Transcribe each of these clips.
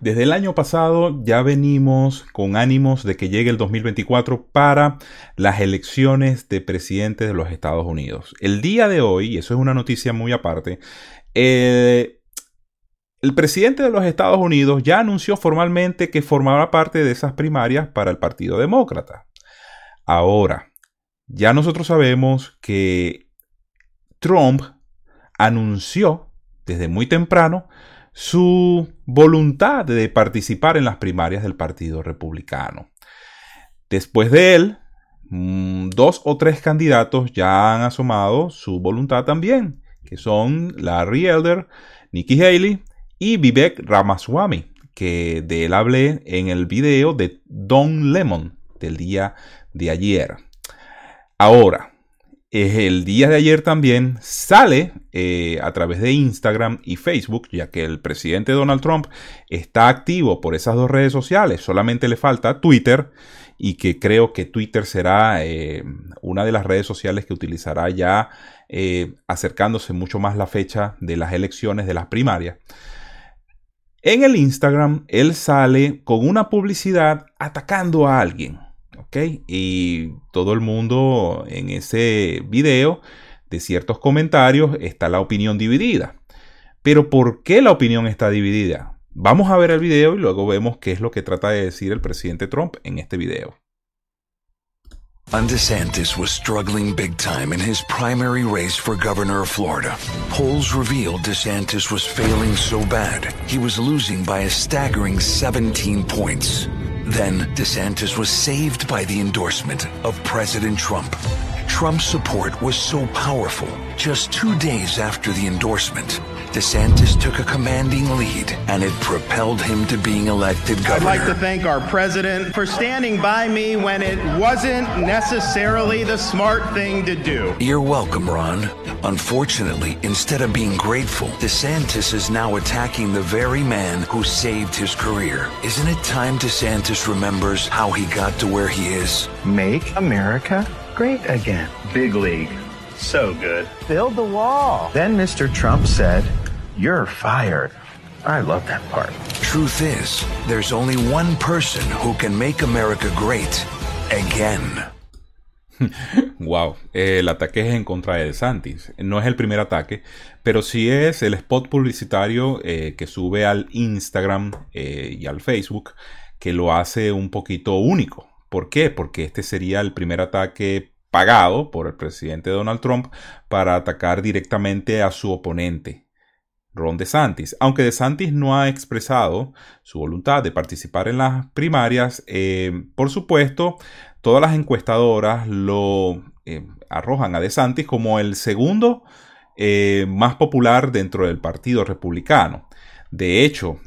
Desde el año pasado ya venimos con ánimos de que llegue el 2024 para las elecciones de presidente de los Estados Unidos. El día de hoy, y eso es una noticia muy aparte, eh, el presidente de los Estados Unidos ya anunció formalmente que formaba parte de esas primarias para el Partido Demócrata. Ahora, ya nosotros sabemos que Trump anunció desde muy temprano su voluntad de participar en las primarias del Partido Republicano. Después de él, mm, dos o tres candidatos ya han asomado su voluntad también, que son Larry Elder, Nikki Haley y Vivek Ramaswamy, que de él hablé en el video de Don Lemon del día de ayer. Ahora, el día de ayer también sale eh, a través de Instagram y Facebook, ya que el presidente Donald Trump está activo por esas dos redes sociales, solamente le falta Twitter y que creo que Twitter será eh, una de las redes sociales que utilizará ya eh, acercándose mucho más la fecha de las elecciones de las primarias. En el Instagram, él sale con una publicidad atacando a alguien. Y todo el mundo en ese video, de ciertos comentarios, está la opinión dividida. Pero ¿por qué la opinión está dividida? Vamos a ver el video y luego vemos qué es lo que trata de decir el presidente Trump en este video. DeSantis was struggling big time in his primary race for governor of Florida. Polls revealed DeSantis was failing so bad, he was losing by a staggering 17 points. Then, DeSantis was saved by the endorsement of President Trump. Trump's support was so powerful, just two days after the endorsement, DeSantis took a commanding lead, and it propelled him to being elected governor. I'd like to thank our president for standing by me when it wasn't necessarily the smart thing to do. You're welcome, Ron. Unfortunately, instead of being grateful, DeSantis is now attacking the very man who saved his career. Isn't it time DeSantis remembers how he got to where he is? Make America great again. Big league. So good. Build the wall. Then Mr. Trump said, You're fired. I love that part. Truth is, there's only one person who can make America great again. wow, el ataque es en contra de DeSantis. No es el primer ataque, pero sí es el spot publicitario eh, que sube al Instagram eh, y al Facebook que lo hace un poquito único. ¿Por qué? Porque este sería el primer ataque pagado por el presidente Donald Trump para atacar directamente a su oponente, Ron DeSantis. Aunque DeSantis no ha expresado su voluntad de participar en las primarias, eh, por supuesto, todas las encuestadoras lo eh, arrojan a DeSantis como el segundo eh, más popular dentro del Partido Republicano. De hecho,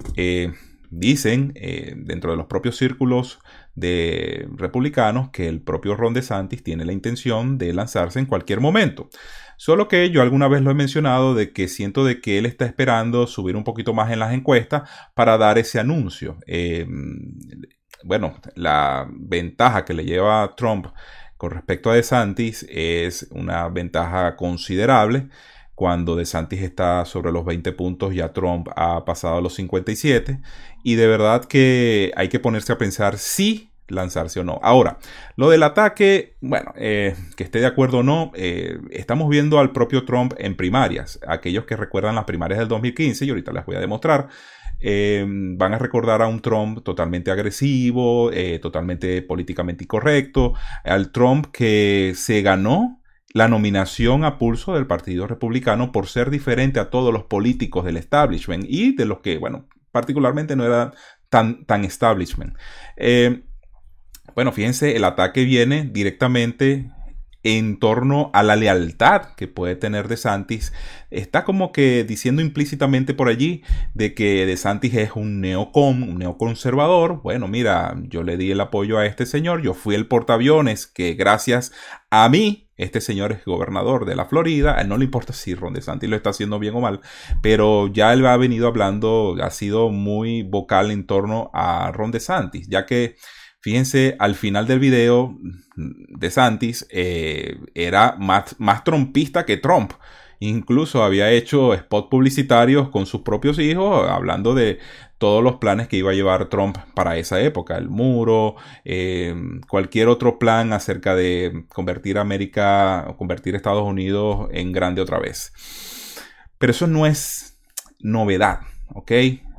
dicen dentro de los propios círculos de republicanos que el propio Ron DeSantis tiene la intención de lanzarse en cualquier momento. Solo que yo alguna vez lo he mencionado de que siento de que él está esperando subir un poquito más en las encuestas para dar ese anuncio. Em, bueno, la ventaja que le lleva Trump con respecto a DeSantis es una ventaja considerable. Cuando DeSantis está sobre los 20 puntos, ya Trump ha pasado a los 57. Y de verdad que hay que ponerse a pensar si lanzarse o no. Ahora, lo del ataque, bueno, eh, que esté de acuerdo o no, eh, estamos viendo al propio Trump en primarias. Aquellos que recuerdan las primarias del 2015, y ahorita les voy a demostrar, eh, van a recordar a un Trump totalmente agresivo, totalmente políticamente incorrecto, al Trump que se ganó la nominación a pulso del Partido Republicano por ser diferente a todos los políticos del establishment y de los que, bueno, particularmente no era tan, tan establishment. Eh, bueno, fíjense, el ataque viene directamente en torno a la lealtad que puede tener De Santis, está como que diciendo implícitamente por allí de que De Santis es un neocon, un neoconservador. Bueno, mira, yo le di el apoyo a este señor, yo fui el portaaviones que gracias a mí, este señor es gobernador de la Florida, no le importa si Ron DeSantis lo está haciendo bien o mal, pero ya él ha venido hablando, ha sido muy vocal en torno a Ron DeSantis, ya que Fíjense, al final del video de Santis eh, era más, más trompista que Trump. Incluso había hecho spot publicitarios con sus propios hijos, hablando de todos los planes que iba a llevar Trump para esa época, el muro, eh, cualquier otro plan acerca de convertir América, o convertir Estados Unidos en grande otra vez. Pero eso no es novedad, ¿ok?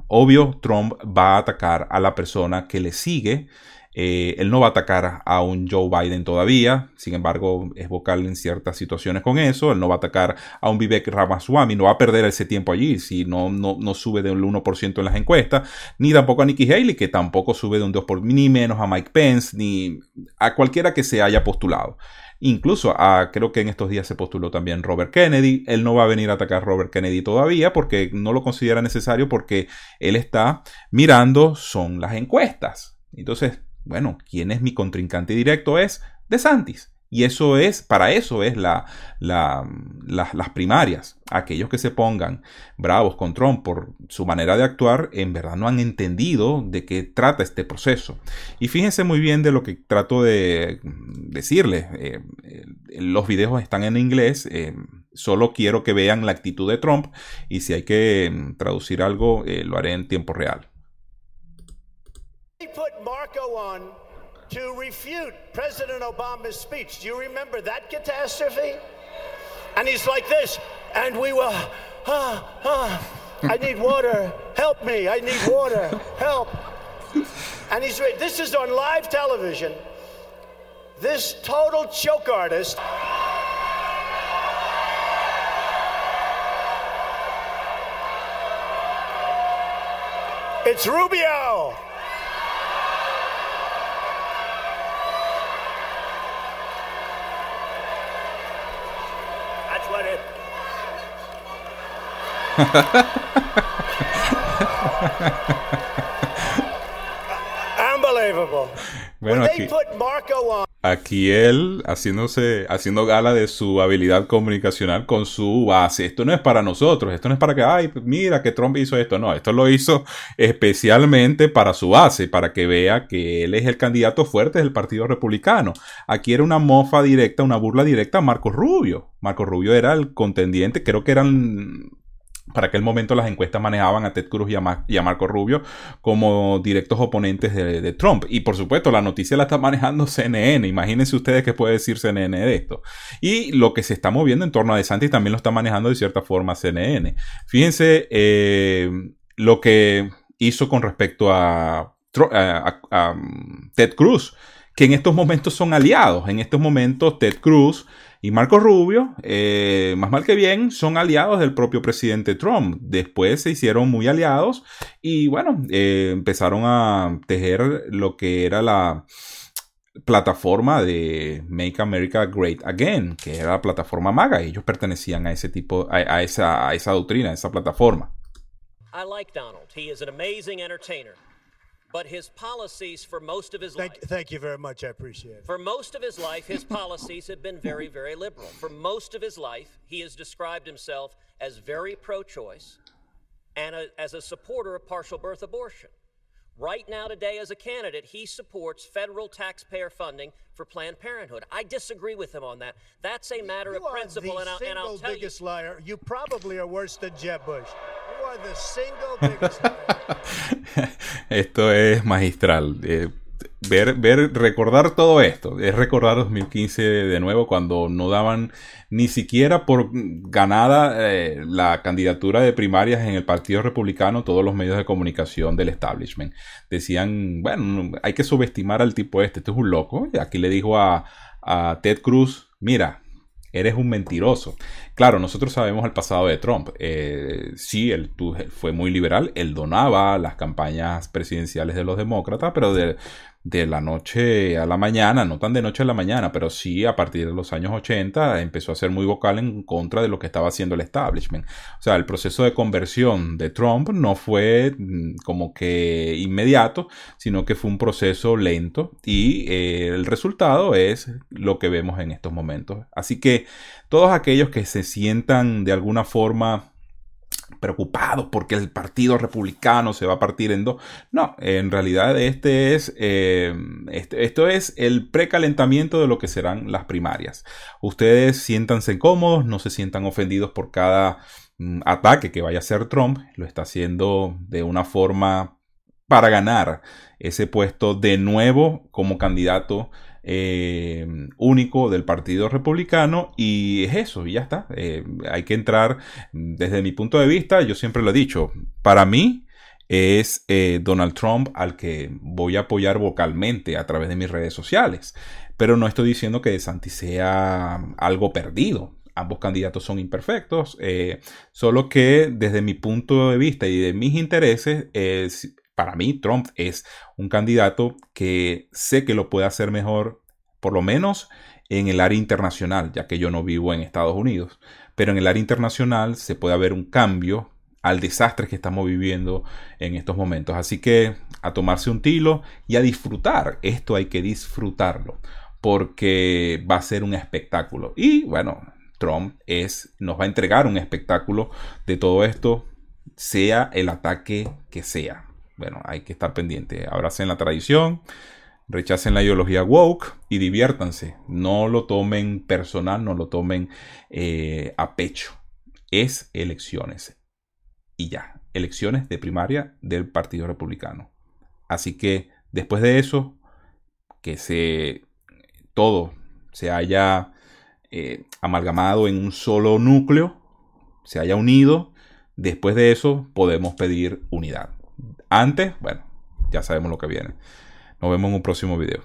Obvio, Trump va a atacar a la persona que le sigue eh, él no va a atacar a un Joe Biden todavía, sin embargo es vocal en ciertas situaciones con eso. Él no va a atacar a un Vivek Ramaswamy, no va a perder ese tiempo allí si no, no, sube de un 1% en las encuestas, ni tampoco a Nikki Haley, que tampoco sube de un 2%, ni menos a Mike Pence, ni a cualquiera que se haya postulado. Incluso a, creo que en estos días se postuló también Robert Kennedy. Él no va a venir a atacar a Robert Kennedy todavía porque no lo considera necesario porque él está mirando son las encuestas. Entonces, bueno, ¿quién es mi contrincante directo? Es DeSantis. Y eso es, para eso es la, las primarias. Aquellos que se pongan bravos con Trump por su manera de actuar, en verdad no han entendido de qué trata este proceso. Y fíjense muy bien de lo que trato de decirles. Eh, eh, los videos están en inglés. Eh, solo quiero que vean la actitud de Trump. Y si hay que mm, traducir algo, lo haré en tiempo real. Marco on to refute President Obama's speech. Do you remember that catastrophe? And he's like this, and we were, ah, ah, I need water, help me, I need water, help. And he's, this is on live television. This total choke artist. It's Rubio. Bueno, aquí, aquí él haciéndose, haciendo gala de su habilidad comunicacional con su base. Esto no es para nosotros, esto no es para que, ay, mira que Trump hizo esto. No, esto lo hizo especialmente para su base, para que vea que él es el candidato fuerte del Partido Republicano. Aquí era una mofa directa, una burla directa a Marco Rubio. Marco Rubio era el contendiente, creo que eran para aquel momento las encuestas manejaban a Ted Cruz y a, Marco Rubio como directos oponentes de, Trump. Y por supuesto, la noticia la está manejando CNN. Imagínense ustedes qué puede decir CNN de esto. Y lo que se está moviendo en torno a DeSantis también lo está manejando de cierta forma CNN. Fíjense eh, lo que hizo con respecto a Ted Cruz, que en estos momentos son aliados. En estos momentos Ted Cruz y Marco Rubio, eh, más mal que bien, son aliados del propio presidente Trump. Después se hicieron muy aliados y bueno, eh, empezaron a tejer lo que era la plataforma de Make America Great Again, que era la plataforma MAGA. Ellos pertenecían a ese tipo, a, esa, a esa doctrina, a esa plataforma. I like Donald. He is an amazing entertainer. But his policies for most of his thank, life. Thank you very much. I appreciate it. For most of his life, his policies have been very, very liberal. For most of his life, he has described himself as very pro choice and a, as a supporter of partial birth abortion. Right now, today, as a candidate, he supports federal taxpayer funding for Planned Parenthood. I disagree with him on that. That's a matter you of principle, and I'll, and I'll tell biggest you. liar. You probably are worse than Jeb Bush. esto es magistral. Eh, ver, ver, recordar todo esto. Es recordar 2015 de nuevo cuando no daban ni siquiera por ganada eh, la candidatura de primarias en el Partido Republicano todos los medios de comunicación del establishment. Decían, bueno, hay que subestimar al tipo este, este es un loco. Y aquí le dijo a, a Ted Cruz, mira, eres un mentiroso. Claro, nosotros sabemos el pasado de Trump. Eh, sí, él fue muy liberal, él donaba las campañas presidenciales de los demócratas, pero de, de la noche a la mañana, no tan de noche a la mañana, pero sí a partir de los años 80 empezó a ser muy vocal en contra de lo que estaba haciendo el establishment. O sea, el proceso de conversión de Trump no fue mm, como que inmediato, sino que fue un proceso lento y eh, el resultado es lo que vemos en estos momentos. Así que todos aquellos que se sientan de alguna forma preocupados porque el partido republicano se va a partir en dos. No, en realidad este es, eh, este, esto es el precalentamiento de lo que serán las primarias. Ustedes siéntanse cómodos, no se sientan ofendidos por cada mm, ataque que vaya a hacer Trump. Lo está haciendo de una forma para ganar ese puesto de nuevo como candidato eh, único del Partido Republicano y es eso, y ya está. Eh, hay que entrar, desde mi punto de vista, yo siempre lo he dicho, para mí es eh, Donald Trump al que voy a apoyar vocalmente a través de mis redes sociales, pero no estoy diciendo que Santi sea algo perdido. Ambos candidatos son imperfectos, solo que desde mi punto de vista y de mis intereses, para mí Trump es un candidato que sé que lo puede hacer mejor, por lo menos en el área internacional, ya que yo no vivo en Estados Unidos. Pero en el área internacional se puede haber un cambio al desastre que estamos viviendo en estos momentos. Así que a tomarse un tilo y a disfrutar. Esto hay que disfrutarlo porque va a ser un espectáculo. Y bueno, Trump es, nos va a entregar un espectáculo de todo esto, sea el ataque que sea bueno, hay que estar pendiente. Abracen la tradición, rechacen la ideología woke y diviértanse. No lo tomen personal, no lo tomen eh, a pecho. Es elecciones. Y ya, elecciones de primaria del Partido Republicano. Así que después de eso, que se todo se haya eh, amalgamado en un solo núcleo, se haya unido, después de eso podemos pedir unidad. Antes, bueno, ya sabemos lo que viene. Nos vemos en un próximo video.